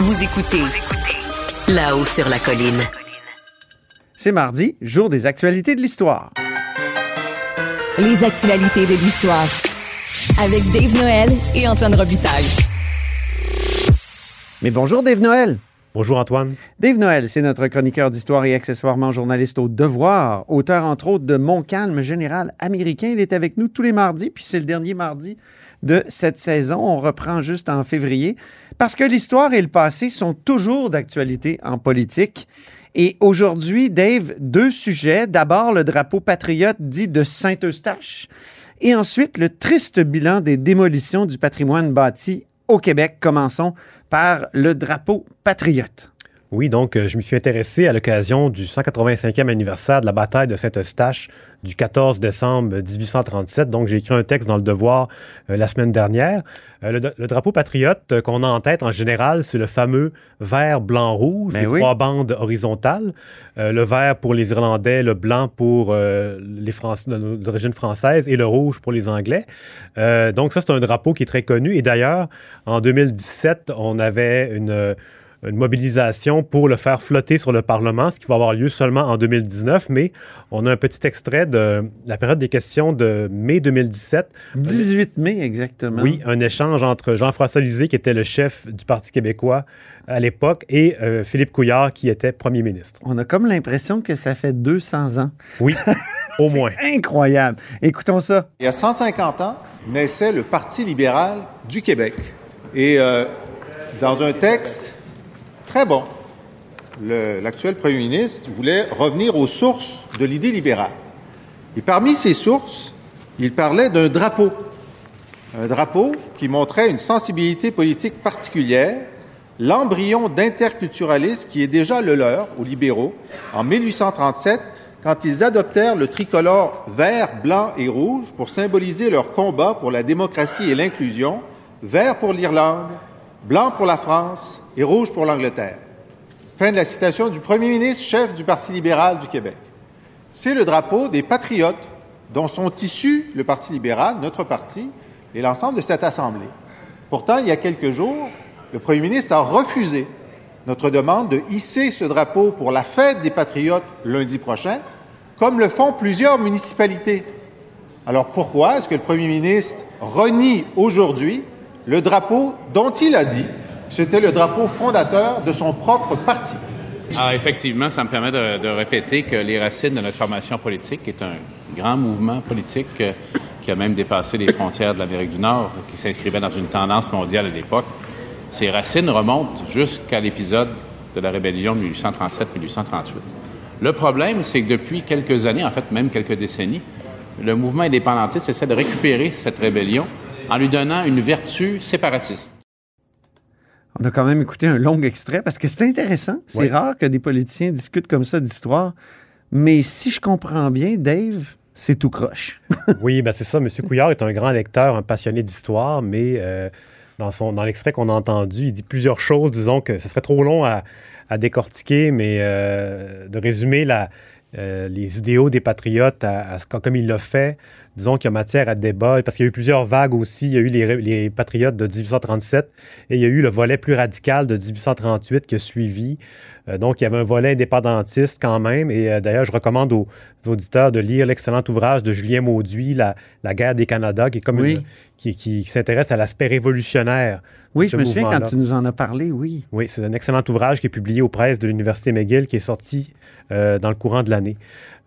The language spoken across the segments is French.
Vous écoutez là-haut sur la colline. C'est mardi, jour des actualités de l'histoire. Les actualités de l'histoire. Avec Dave Noël et Antoine Robitaille. Mais bonjour Dave Noël. Bonjour Antoine. Dave Noël, c'est notre chroniqueur d'histoire et accessoirement journaliste au Devoir, auteur entre autres de Mon calme général américain. Il est avec nous tous les mardis, puis c'est le dernier mardi de cette saison. On reprend juste en février parce que l'histoire et le passé sont toujours d'actualité en politique. Et aujourd'hui, Dave, deux sujets. D'abord, le drapeau patriote dit de Saint-Eustache et ensuite le triste bilan des démolitions du patrimoine bâti au Québec. Commençons par le drapeau patriote. Oui, donc euh, je me suis intéressé à l'occasion du 185e anniversaire de la bataille de Saint-Eustache du 14 décembre 1837. Donc j'ai écrit un texte dans le Devoir euh, la semaine dernière. Euh, le, drapeau patriote qu'on a en tête en général, c'est le fameux vert, blanc, rouge, ben les trois bandes horizontales. le vert pour les Irlandais, le blanc pour les Français d'origine française et le rouge pour les Anglais. donc ça, c'est un drapeau qui est très connu. Et d'ailleurs, en 2017, on avait une une mobilisation pour le faire flotter sur le Parlement, ce qui va avoir lieu seulement en 2019, mais on a un petit extrait de la période des questions de mai 2017. 18 mai, exactement. Oui, un échange entre Jean-François Lisée, qui était le chef du Parti québécois à l'époque, et euh, Philippe Couillard, qui était premier ministre. On a comme l'impression que ça fait 200 ans. Oui, au moins. Incroyable. Écoutons ça. Il y a 150 ans, naissait le Parti libéral du Québec. Et euh, dans un texte très bon. L'actuel Premier ministre voulait revenir aux sources de l'idée libérale. Et parmi ces sources, il parlait d'un drapeau. Un drapeau qui montrait une sensibilité politique particulière, l'embryon d'interculturalisme qui est déjà le leur aux libéraux en 1837 quand ils adoptèrent le tricolore vert, blanc et rouge pour symboliser leur combat pour la démocratie et l'inclusion, vert pour l'Irlande, blanc pour la France et rouge pour l'Angleterre. Fin de la citation du Premier ministre, chef du Parti libéral du Québec. C'est le drapeau des patriotes dont sont issus le Parti libéral, notre parti, et l'ensemble de cette Assemblée. Pourtant, il y a quelques jours, le Premier ministre a refusé notre demande de hisser ce drapeau pour la fête des patriotes lundi prochain, comme le font plusieurs municipalités. Alors pourquoi est-ce que le Premier ministre renie aujourd'hui le drapeau dont il a dit c'était le drapeau fondateur de son propre parti. Ah, effectivement, ça me permet de, répéter que les racines de notre formation politique est un grand mouvement politique euh, qui a même dépassé les frontières de l'Amérique du Nord, qui s'inscrivait dans une tendance mondiale à l'époque. Ces racines remontent jusqu'à l'épisode de la rébellion de 1837-1838. Le problème, c'est que depuis quelques années, en fait même quelques décennies, le mouvement indépendantiste essaie de récupérer cette rébellion en lui donnant une vertu séparatiste. On a quand même écouté un long extrait parce que c'est intéressant. C'est rare que des politiciens discutent comme ça d'histoire. Mais si je comprends bien, Dave, c'est tout croche. oui, ben c'est ça. M. Couillard est un grand lecteur, un passionné d'histoire, mais euh, dans, son, dans l'extrait qu'on a entendu, il dit plusieurs choses. Disons que ce serait trop long à, décortiquer, mais euh, de résumer la, euh, les idéaux des patriotes comme il l'a fait disons qu'il y a matière à débat, parce qu'il y a eu plusieurs vagues aussi. Il y a eu les, patriotes de 1837 et il y a eu le volet plus radical de 1838 qui a suivi. Euh, donc, il y avait un volet indépendantiste quand même. Et euh, d'ailleurs, je recommande aux, auditeurs de lire l'excellent ouvrage de Julien Mauduit, La, guerre des Canada, qui est comme qui, s'intéresse à l'aspect révolutionnaire. Oui, je me souviens quand tu nous en as parlé, oui. Oui, c'est un excellent ouvrage qui est publié aux presses de l'Université McGill, qui est sorti euh, dans le courant de l'année.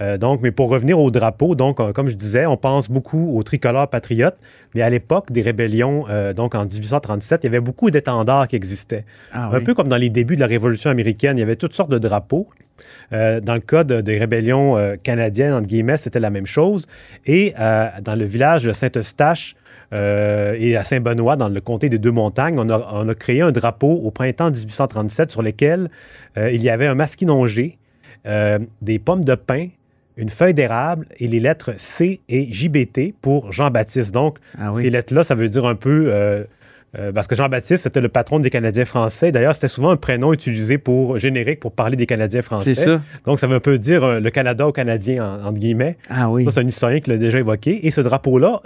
Euh, donc, mais pour revenir au drapeau, donc, euh, comme je disais, on pense beaucoup au tricolore patriote, mais à l'époque des rébellions, euh, donc en 1837, il y avait beaucoup d'étendards qui existaient. Ah Un peu comme dans les débuts de la Révolution américaine, il y avait toutes sortes de drapeaux. dans le cas des rébellions canadiennes, entre guillemets, c'était la même chose. Et dans le village de Saint-Eustache, et à Saint-Benoît, dans le comté des Deux-Montagnes, on a, on a, créé un drapeau au printemps 1837 sur lequel il y avait un masquinongé, des pommes de pin, une feuille d'érable et les lettres C et JBT pour Jean-Baptiste. Donc, ah ces lettres-là, ça veut dire un peu... Euh, euh, parce que Jean-Baptiste, c'était le patron des Canadiens français. D'ailleurs, c'était souvent un prénom utilisé pour générique pour parler des Canadiens français. C'est ça. Donc, ça veut un peu dire euh, le Canada aux Canadiens, entre guillemets. Ah oui. c'est un historien qui l'a déjà évoqué. Et ce drapeau-là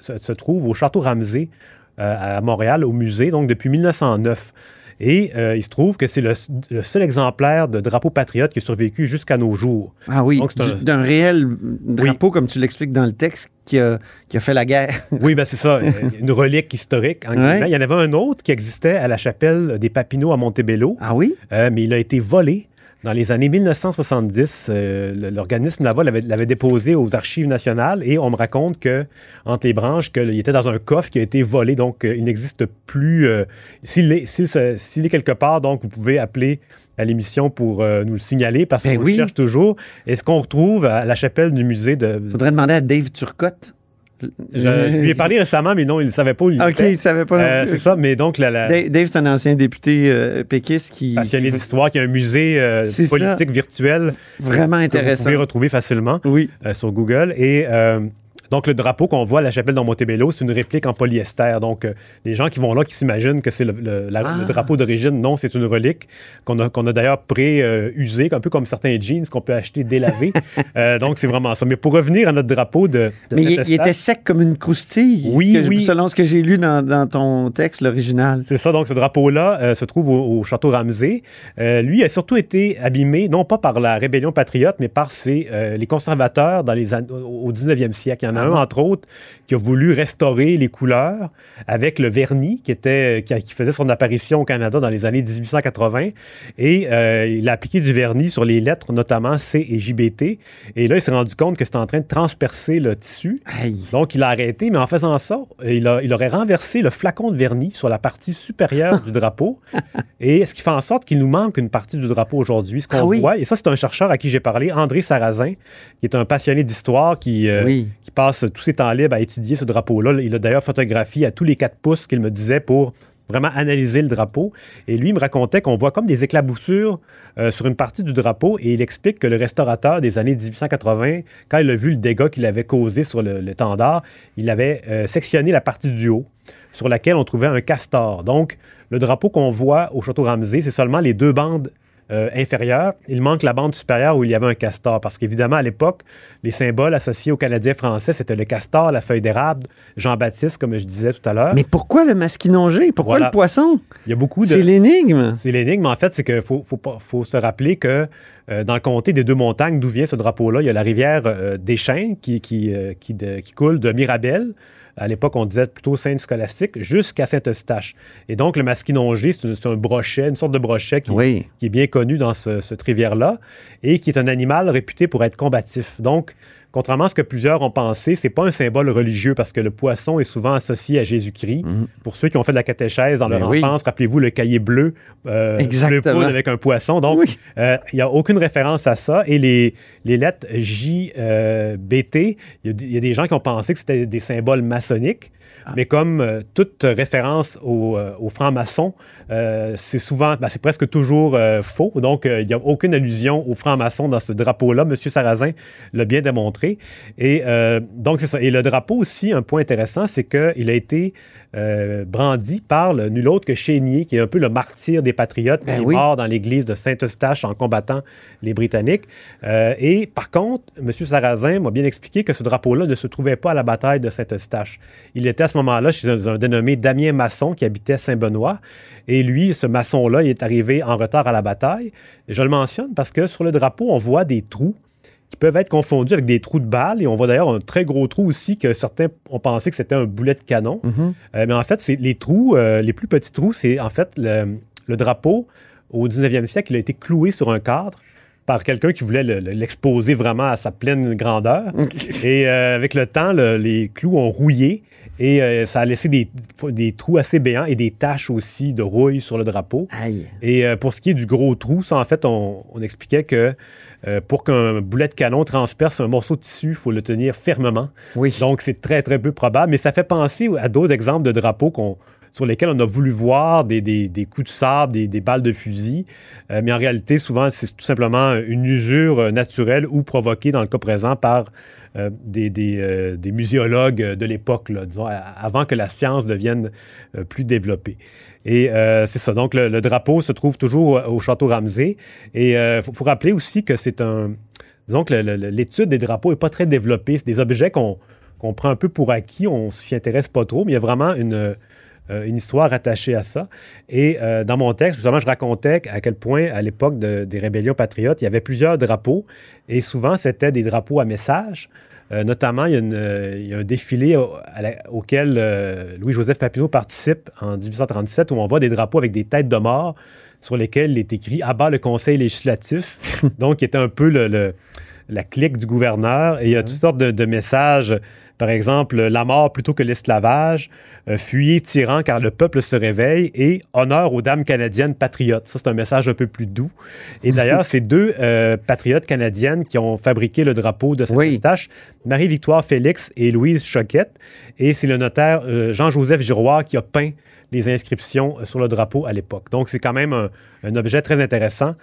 se, se, trouve au Château Ramsey à Montréal, au musée, donc depuis 1909. Et euh, il se trouve que c'est le, le seul exemplaire de drapeau patriote qui a survécu jusqu'à nos jours. Ah oui, Donc, c'est un- d'un réel drapeau, comme tu l'expliques dans le texte, qui a, qui a fait la guerre. Oui, ben c'est ça, une relique historique. en Ouais. guillemets. Il y en avait un autre qui existait à la chapelle des Papineaux à Montebello, Ah oui? euh, mais il a été volé. Dans les années 1970, euh, l'organisme là-bas l'avait déposé aux archives nationales et on me raconte que entre les branches qu'il était dans un coffre qui a été volé, donc euh, il n'existe plus. euh, S'il est, quelque part, donc vous pouvez appeler à l'émission pour nous le signaler parce Ben qu'on oui. le cherche toujours. Est-ce qu'on retrouve à la chapelle du musée de... Faudrait demander à Dave Turcotte. Je, je lui ai parlé récemment, mais non, il ne savait pas où il OK, était. il savait pas. Euh, c'est ça, mais donc la, la Dave, c'est un ancien député euh, péquiste qui. passionné d'histoire, qui a un musée euh, ça. politique virtuel Vraiment que vous intéressant. pouvez retrouver facilement Oui. euh, sur Google. Et euh, donc le drapeau qu'on voit à la chapelle dans Montebello, c'est une réplique en polyester. Donc euh, les gens qui vont là, qui s'imaginent que c'est le, le- la- Ah. le drapeau d'origine, non, c'est une relique qu'on a, qu'on a d'ailleurs pré-usé, un peu comme certains jeans qu'on peut acheter délavés. Euh, donc c'est vraiment ça. Mais pour revenir à notre drapeau de, de Mais il, était sec comme une croustille. Oui, ce que- oui. Selon ce que j'ai lu dans, dans ton texte, l'original. C'est ça, donc ce drapeau-là euh, se trouve au, au château Ramsey. Lui a surtout été abîmé, non pas par la rébellion patriote, mais par ses, les conservateurs dans les au au 19e siècle. Il y en a Ah un, entre autres, qui a voulu restaurer les couleurs avec le vernis qui, était, qui, qui faisait son apparition au Canada dans les années 1880. Et euh, il a appliqué du vernis sur les lettres, notamment C et JBT. Et là, il s'est rendu compte que c'était en train de transpercer le tissu. Aïe. Donc, il a arrêté, mais en faisant ça, il, a- il aurait renversé le flacon de vernis sur la partie supérieure du drapeau. Et ce qui fait en sorte qu'il nous manque une partie du drapeau aujourd'hui. Ce qu'on Ah oui? voit, et ça, c'est un chercheur à qui j'ai parlé, André Sarrazin, qui est un passionné d'histoire, qui, euh, Oui. qui passe tous ses temps libres à étudier ce drapeau-là. Il a d'ailleurs photographié à tous les quatre pouces qu'il me disait pour vraiment analyser le drapeau. Et lui il me racontait qu'on voit comme des éclaboussures euh, sur une partie du drapeau et il explique que le restaurateur des années 1880, quand il a vu le dégât qu'il avait causé sur le- l'étendard, il avait euh, sectionné la partie du haut sur laquelle on trouvait un castor. Donc, le drapeau qu'on voit au Château Ramsey, c'est seulement les deux bandes euh. Il manque la bande supérieure où il y avait un castor. Parce qu'évidemment, à l'époque, les symboles associés aux Canadiens français, c'était le castor, la feuille d'érable, Jean-Baptiste, comme je disais tout à l'heure. Mais pourquoi le masquinongé? Pourquoi Voilà. le poisson? Il y a beaucoup de... C'est l'énigme. C'est l'énigme, en fait, c'est qu'il faut, faut, se rappeler que euh, dans le comté des Deux-Montagnes, d'où vient ce drapeau-là, il y a la rivière euh, des Chênes qui, qui, euh, qui, de- qui coule de Mirabel. À l'époque, on disait plutôt Sainte-Scolastique, jusqu'à Saint-Eustache. Et donc, le masquinongé, c'est un, brochet, une sorte de brochet qui, Oui. qui est bien connu dans ce, cette rivière-là et qui est un animal réputé pour être combatif. Donc, contrairement à ce que plusieurs ont pensé, c'est pas un symbole religieux parce que le poisson est souvent associé à Jésus-Christ. Pour ceux qui ont fait de la catéchèse dans leur Ben oui. enfance, rappelez-vous le cahier bleu, euh, bleu poudre avec un poisson. Donc, Oui. euh, il n'y a aucune référence à ça. Et les, les lettres J, euh, il y, a des- il y a des gens qui ont pensé que c'était des symboles maçonniques. Ah. Mais comme euh, toute référence aux, euh, aux francs-maçons, euh, c'est souvent, ben, c'est presque toujours faux. Donc, il n'y a aucune allusion aux francs-maçons dans ce drapeau-là. Monsieur Sarrazin l'a bien démontré. Et donc, c'est ça. Et le drapeau aussi, un point intéressant, c'est qu'il a été euh, brandi par le, nul autre que Chénier, qui est un peu le martyr des patriotes, Ben qui oui. est mort dans l'église de Saint-Eustache en combattant les Britanniques. Euh, et par contre, M. Sarrazin m'a bien expliqué que ce drapeau-là ne se trouvait pas à la bataille de Saint-Eustache. Il était à ce moment-là chez un, un dénommé Damien Masson qui habitait Saint-Benoît. Et lui, ce maçon-là, il est arrivé en retard à la bataille. Et je le mentionne parce que sur le drapeau, on voit des trous qui peuvent être confondus avec des trous de balles. Et on voit d'ailleurs un très gros trou aussi que certains ont pensé que c'était un boulet de canon. Mhm. Euh, mais en fait, c'est les trous, euh, les plus petits trous, c'est en fait le, le drapeau au 19e siècle, il a été cloué sur un cadre par quelqu'un qui voulait le- le- l'exposer vraiment à sa pleine grandeur. Et euh, avec le temps, le- les clous ont rouillé et euh, ça a laissé des, des trous assez béants et des taches aussi de rouille sur le drapeau. Aïe. Et euh, pour ce qui est du gros trou, ça, en fait, on, on expliquait que euh, pour qu'un boulet de canon transperce un morceau de tissu, il faut le tenir fermement. Oui. Donc, c'est très, très peu probable. Mais ça fait penser à d'autres exemples de drapeaux qu'on- sur lesquels on a voulu voir des, des- des coups de sable, des, des balles de fusil. Euh, mais en réalité, souvent, c'est tout simplement une usure naturelle ou provoquée, dans le cas présent, par euh, des, euh, des muséologues de l'époque, disons, avant que la science devienne euh, plus développée. Et c'est ça. Donc, le, drapeau se trouve toujours au château Ramsey. Et il faut, rappeler aussi que c'est un. Disons que l'étude des drapeaux n'est pas très développée. C'est des objets qu'on qu'on prend un peu pour acquis. On s'y intéresse pas trop, mais il y a vraiment une. Euh, une histoire attachée à ça. Et euh, dans mon texte, justement, je racontais à quel point, à l'époque des rébellions patriotes, il y avait plusieurs drapeaux, et souvent, c'était des drapeaux à message. Euh, notamment, il y, a un défilé auquel Louis-Joseph Papineau participe en 1837, où on voit des drapeaux avec des têtes de mort sur lesquels il est écrit « Abat le Conseil législatif », donc qui était un peu le, la clique du gouverneur. Et il y a toutes sortes de messages par exemple, la mort plutôt que l'esclavage, euh, fuyez tyran car le peuple se réveille et honneur aux dames canadiennes patriotes. Ça, c'est un message un peu plus doux. Et d'ailleurs, c'est deux euh, patriotes canadiennes qui ont fabriqué le drapeau de cette oui. tâche, Marie-Victoire Félix et Louise Choquette. Et c'est le notaire euh, Jean-Joseph Giroir qui a peint les inscriptions sur le drapeau à l'époque. Donc, c'est quand même un, objet très intéressant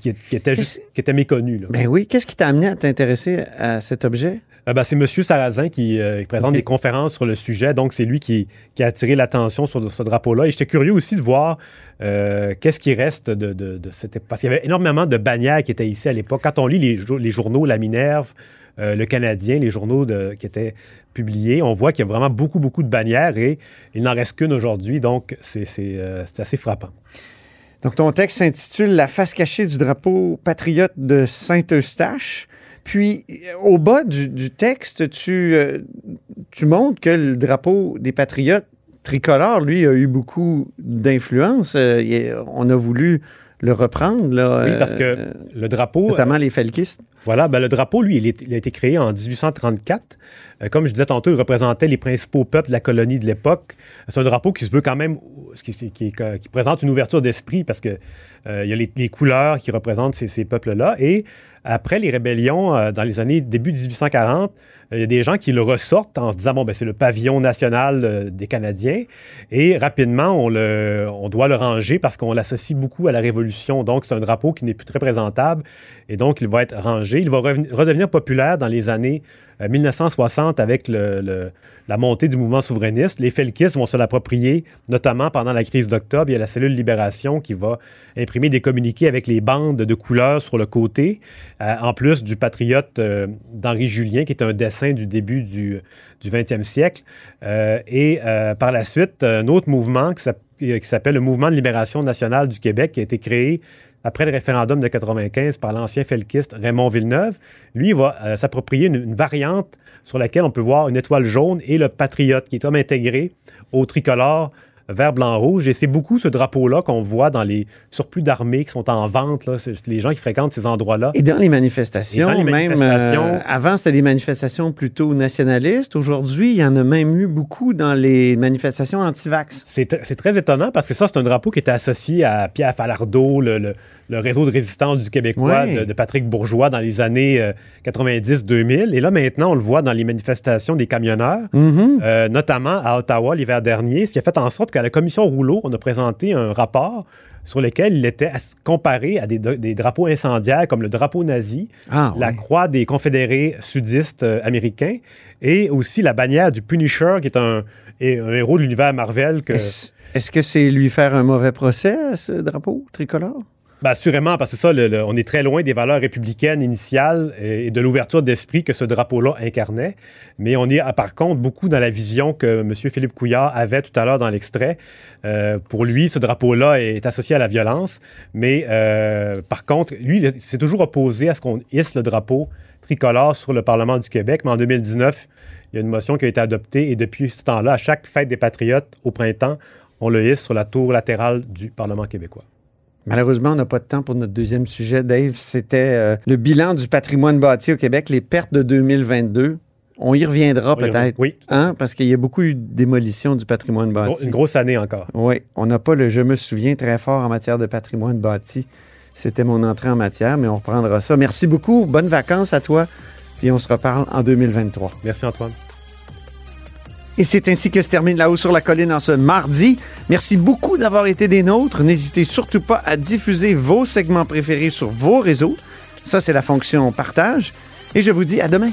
qui, était juste, qui était méconnu. Ben oui. Qu'est-ce qui t'a amené à t'intéresser à cet objet? Euh, ben, c'est M. Sarrazin qui, euh, présente des conférences sur le sujet. Donc, c'est lui qui, a attiré l'attention sur ce drapeau-là. Et j'étais curieux aussi de voir euh, qu'est-ce qui reste de, de, cette... Parce qu'il y avait énormément de bannières qui étaient ici à l'époque. Quand on lit les, journaux, La Minerve, Le Canadien, les journaux qui étaient publiés, on voit qu'il y a vraiment beaucoup, beaucoup de bannières et il n'en reste qu'une aujourd'hui. Donc, c'est assez frappant. Donc, ton texte s'intitule La face cachée du drapeau patriote de Saint-Eustache. Puis, au bas du, texte, tu, euh, tu montres que le drapeau des Patriotes tricolore, lui, a eu beaucoup d'influence. Euh, on a voulu le reprendre. Là, oui, parce que euh, le drapeau. Notamment les felkistes. Voilà, ben, le drapeau, lui, il, a été créé en 1834. comme je disais tantôt, il représentait les principaux peuples de la colonie de l'époque. C'est un drapeau qui se veut quand même, qui, qui, présente une ouverture d'esprit parce que il y a les, couleurs qui représentent ces, ces peuples-là. Et après les rébellions, euh, dans les années début 1840, il y a des gens qui le ressortent en se disant bon ben c'est le pavillon national euh, des Canadiens. Et rapidement on le on doit le ranger parce qu'on l'associe beaucoup à la Révolution. Donc c'est un drapeau qui n'est plus très présentable. Et donc il va être rangé. Il va redevenir populaire dans les années 1960 euh, avec la montée du mouvement souverainiste les felkistes vont se l'approprier notamment pendant la crise d'octobre il y a la cellule Libération qui va imprimer des communiqués avec les bandes de couleurs sur le côté en plus du patriote d'Henri Julien qui est un dessin du début du, du 20e siècle. Euh, et euh, par la suite, un autre mouvement qui s'appelle le Mouvement de libération nationale du Québec, qui a été créé après le référendum de 95 par l'ancien felkiste Raymond Villeneuve. Lui, va euh, s'approprier une, variante sur laquelle on peut voir une étoile jaune et le patriote, qui est comme intégré au tricolore vert, blanc, rouge. Et c'est beaucoup ce drapeau-là qu'on voit dans les surplus d'armées qui sont en vente, là, les gens qui fréquentent ces endroits-là. Et dans les manifestations, même. Euh, avant, c'était des manifestations plutôt nationalistes. Aujourd'hui, il y en a même eu beaucoup dans les manifestations anti-vax. C'est très étonnant parce que ça, c'est un drapeau qui était associé à Pierre Falardeau, le le réseau de résistance du Québécois de, Patrick Bourgeois dans les années 90-2000. Euh, Et là, maintenant, on le voit dans les manifestations des camionneurs, mm-hmm. euh, notamment à Ottawa l'hiver dernier, ce qui a fait en sorte qu'à la commission Rouleau, on a présenté un rapport sur lequel il était comparé à des, drapeaux incendiaires comme le drapeau nazi, ah, la croix des confédérés sudistes euh, américains et aussi la bannière du Punisher, qui est un, héros de l'univers Marvel. Est-ce que c'est lui faire un mauvais procès à ce drapeau tricolore? Ben, assurément, parce que ça, on est très loin des valeurs républicaines initiales et de l'ouverture d'esprit que ce drapeau-là incarnait. Mais on est, par contre, beaucoup dans la vision que M. Philippe Couillard avait tout à l'heure dans l'extrait. Euh, pour lui, ce drapeau-là est associé à la violence. Mais euh, par contre, lui, s'est toujours opposé à ce qu'on hisse le drapeau tricolore sur le Parlement du Québec. Mais en 2019, il y a une motion qui a été adoptée et depuis ce temps-là, à chaque fête des Patriotes au printemps, on le hisse sur la tour latérale du Parlement québécois. Malheureusement, on n'a pas de temps pour notre deuxième sujet, Dave. C'était euh, le bilan du patrimoine bâti au Québec, les pertes de 2022. On y reviendra peut-être. Oui. Hein? Parce qu'il y a beaucoup eu de démolition du patrimoine bâti. Une grosse année encore. Oui. On n'a pas le je me souviens très fort en matière de patrimoine bâti. C'était mon entrée en matière, mais on reprendra ça. Merci beaucoup. Bonnes vacances à toi. Puis on se reparle en 2023. Merci Antoine. Et c'est ainsi que se termine La Haut sur la Colline en ce mardi. Merci beaucoup d'avoir été des nôtres. N'hésitez surtout pas à diffuser vos segments préférés sur vos réseaux. Ça, c'est la fonction partage. Et je vous dis à demain.